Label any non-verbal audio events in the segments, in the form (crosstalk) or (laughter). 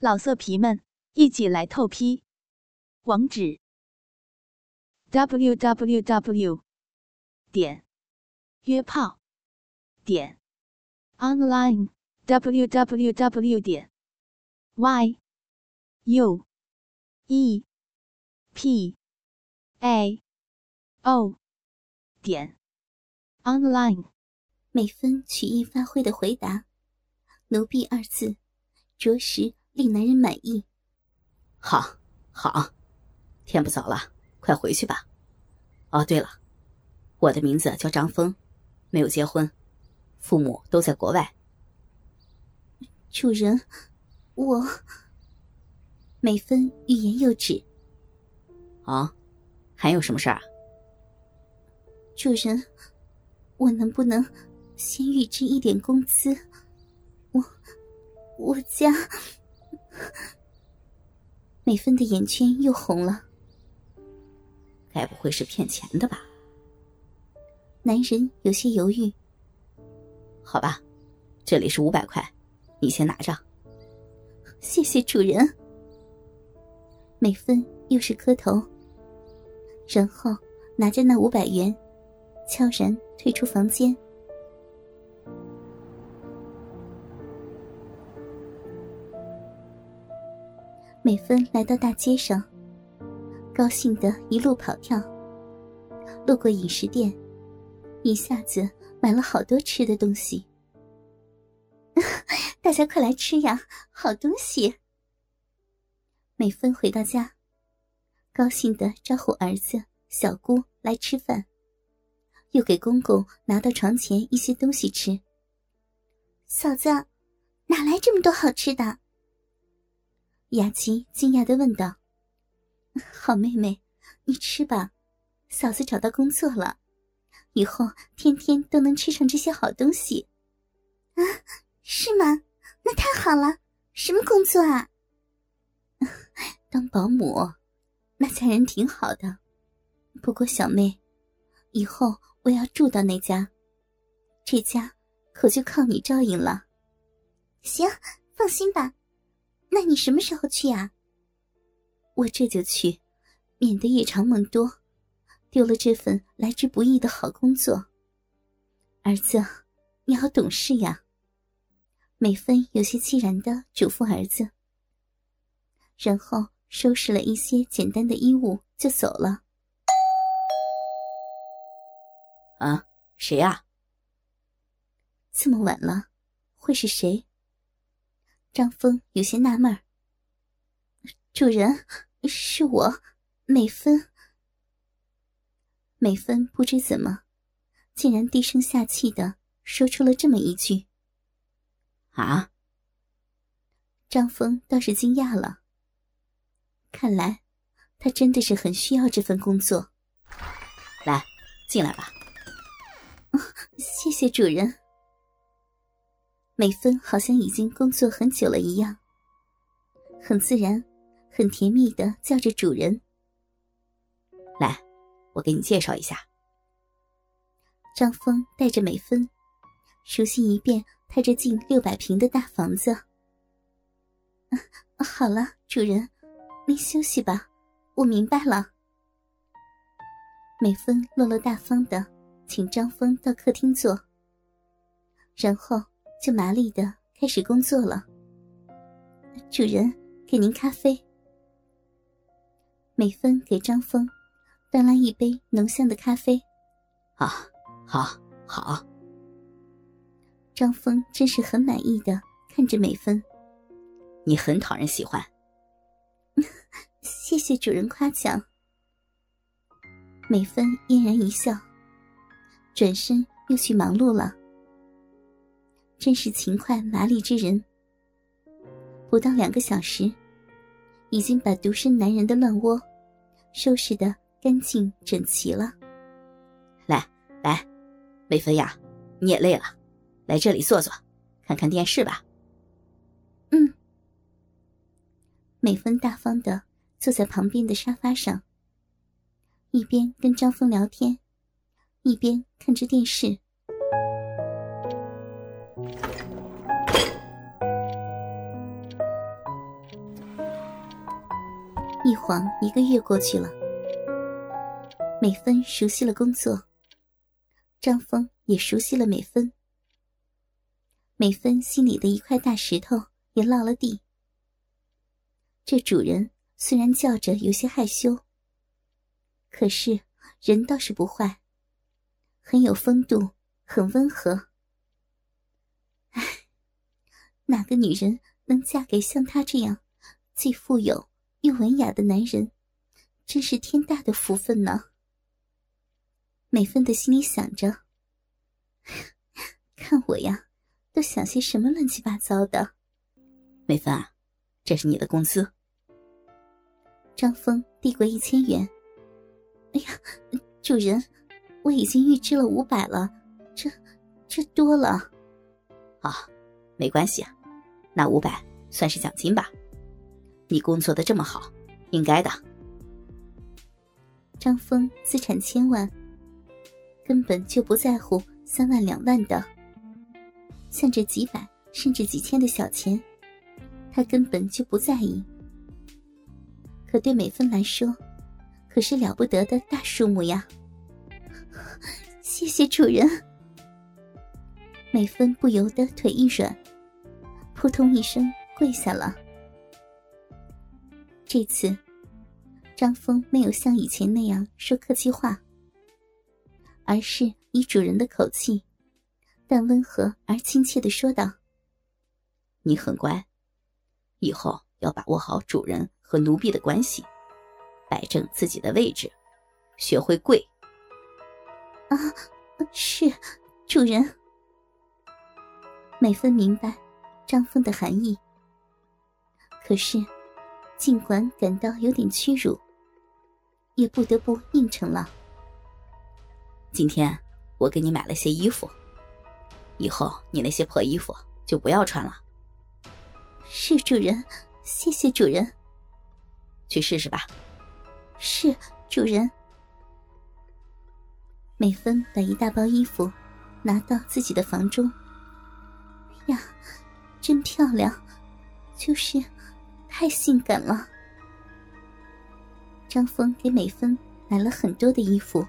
老色皮们，一起来透批！网址：w w w 点约炮点 online w w w 点 y u e p a o 点 online。美芬曲意发挥的回答：“奴婢二字，着实。”令男人满意。好，好，天不早了，快回去吧。哦，对了，我的名字叫张峰，没有结婚，父母都在国外。主人，我……美芬欲言又止。啊，还有什么事儿？主人，我能不能先预支一点工资？我，我家…… (laughs) 美芬的眼圈又红了，该不会是骗钱的吧？男人有些犹豫。好吧，这里是五百块，你先拿着。谢谢主人。美芬又是磕头，然后拿着那五百元，悄然退出房间。美芬来到大街上，高兴的一路跑跳。路过饮食店，一下子买了好多吃的东西。(laughs) 大家快来吃呀，好东西！美芬回到家，高兴的招呼儿子、小姑来吃饭，又给公公拿到床前一些东西吃。嫂子，哪来这么多好吃的？雅琪惊讶的问道：“好妹妹，你吃吧，嫂子找到工作了，以后天天都能吃上这些好东西。”啊，是吗？那太好了！什么工作啊？(laughs) 当保姆，那家人挺好的。不过小妹，以后我要住到那家，这家可就靠你照应了。行，放心吧。那你什么时候去呀？我这就去，免得夜长梦多，丢了这份来之不易的好工作。儿子，你好懂事呀。美芬有些凄然的嘱咐儿子，然后收拾了一些简单的衣物就走了。啊，谁呀？这么晚了，会是谁？张峰有些纳闷主人，是我，美芬。”美芬不知怎么，竟然低声下气的说出了这么一句：“啊！”张峰倒是惊讶了，看来他真的是很需要这份工作。来，进来吧。谢谢主人。美芬好像已经工作很久了一样，很自然、很甜蜜的叫着主人。来，我给你介绍一下。张峰带着美芬，熟悉一遍他这近六百平的大房子。好了，主人，您休息吧，我明白了。美芬落落大方的请张峰到客厅坐，然后。就麻利的开始工作了。主人，给您咖啡。美芬给张峰端来一杯浓香的咖啡。啊，好，好。张峰真是很满意的看着美芬。你很讨人喜欢。(laughs) 谢谢主人夸奖。美芬嫣然一笑，转身又去忙碌了。真是勤快麻利之人。不到两个小时，已经把独身男人的乱窝收拾的干净整齐了。来来，美芬呀，你也累了，来这里坐坐，看看电视吧。嗯。美芬大方的坐在旁边的沙发上，一边跟张峰聊天，一边看着电视。一晃一个月过去了，美芬熟悉了工作，张峰也熟悉了美芬。美芬心里的一块大石头也落了地。这主人虽然叫着有些害羞，可是人倒是不坏，很有风度，很温和。哎，哪个女人能嫁给像他这样既富有又文雅的男人，真是天大的福分呢。美芬的心里想着：“ (laughs) 看我呀。”都想些什么乱七八糟的，美芬啊，这是你的工资。张峰递过一千元。哎呀，主人，我已经预支了五百了，这这多了。啊，没关系啊，那五百算是奖金吧。你工作的这么好，应该的。张峰资产千万，根本就不在乎三万两万的。像这几百甚至几千的小钱，他根本就不在意。可对美芬来说，可是了不得的大数目呀！(laughs) 谢谢主人。美芬不由得腿一软，扑通一声跪下了。这次，张峰没有像以前那样说客气话，而是以主人的口气。但温和而亲切的说道：“你很乖，以后要把握好主人和奴婢的关系，摆正自己的位置，学会跪。”啊，是，主人。美芬明白张峰的含义，可是尽管感到有点屈辱，也不得不应承了。今天我给你买了些衣服。以后你那些破衣服就不要穿了。是主人，谢谢主人。去试试吧。是主人。美芬把一大包衣服拿到自己的房中。呀，真漂亮，就是太性感了。张峰给美芬买了很多的衣服，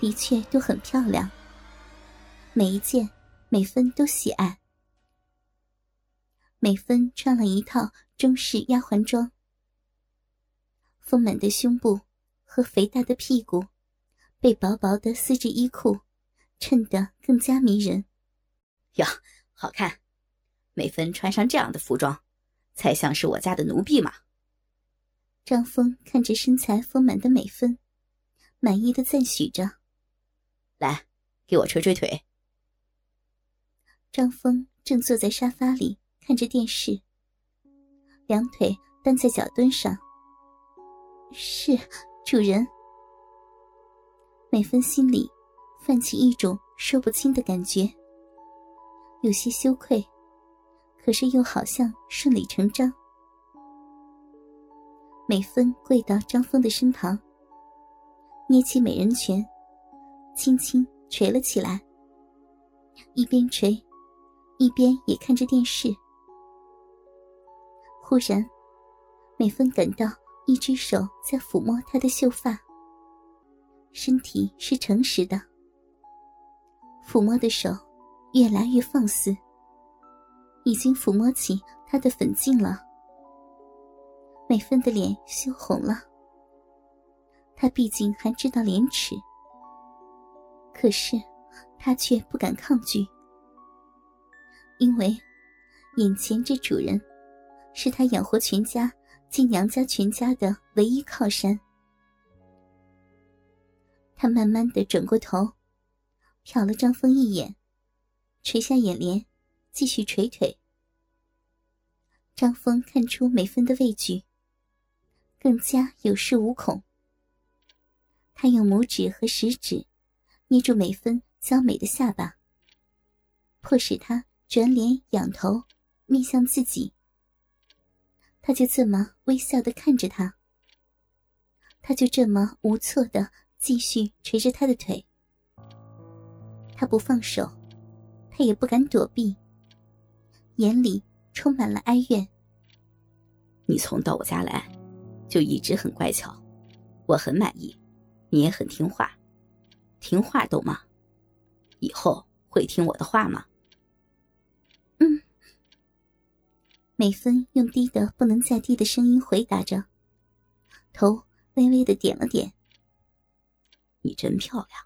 的确都很漂亮。每一件，美芬都喜爱。美芬穿了一套中式丫鬟装，丰满的胸部和肥大的屁股，被薄薄的丝质衣裤衬得更加迷人。哟，好看！美芬穿上这样的服装，才像是我家的奴婢嘛。张峰看着身材丰满的美芬，满意的赞许着：“来，给我捶捶腿。”张峰正坐在沙发里看着电视，两腿担在脚墩上。是主人。美芬心里泛起一种说不清的感觉，有些羞愧，可是又好像顺理成章。美芬跪到张峰的身旁，捏起美人拳，轻轻捶了起来，一边捶。一边也看着电视，忽然，美芬感到一只手在抚摸她的秀发。身体是诚实的，抚摸的手越来越放肆，已经抚摸起她的粉颈了。美芬的脸羞红了，她毕竟还知道廉耻，可是她却不敢抗拒。因为，眼前这主人，是他养活全家进娘家全家的唯一靠山。他慢慢的转过头，瞟了张峰一眼，垂下眼帘，继续捶腿。张峰看出美芬的畏惧，更加有恃无恐。他用拇指和食指捏住美芬娇美的下巴，迫使她。转脸仰头，面向自己。他就这么微笑的看着他。他就这么无措的继续捶着他的腿。他不放手，他也不敢躲避，眼里充满了哀怨。你从到我家来，就一直很乖巧，我很满意，你也很听话，听话懂吗？以后会听我的话吗？嗯。美芬用低的不能再低的声音回答着，头微微的点了点。你真漂亮。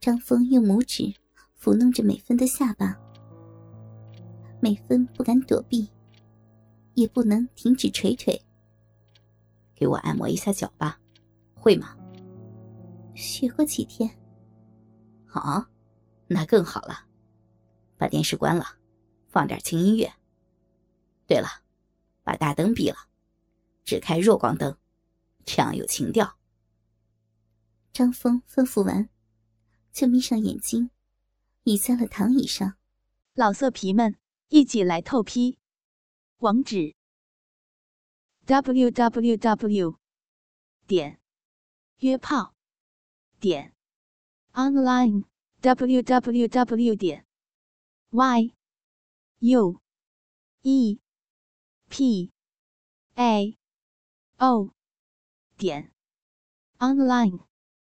张峰用拇指抚弄着美芬的下巴，美芬不敢躲避，也不能停止捶腿。给我按摩一下脚吧，会吗？学过几天。好，那更好了。把电视关了，放点轻音乐。对了，把大灯闭了，只开弱光灯，这样有情调。张峰吩咐完，就眯上眼睛，倚在了躺椅上。老色皮们，一起来透批！网址：w w w. 点约炮点 online w w w. 点 y u e p a o 点 online。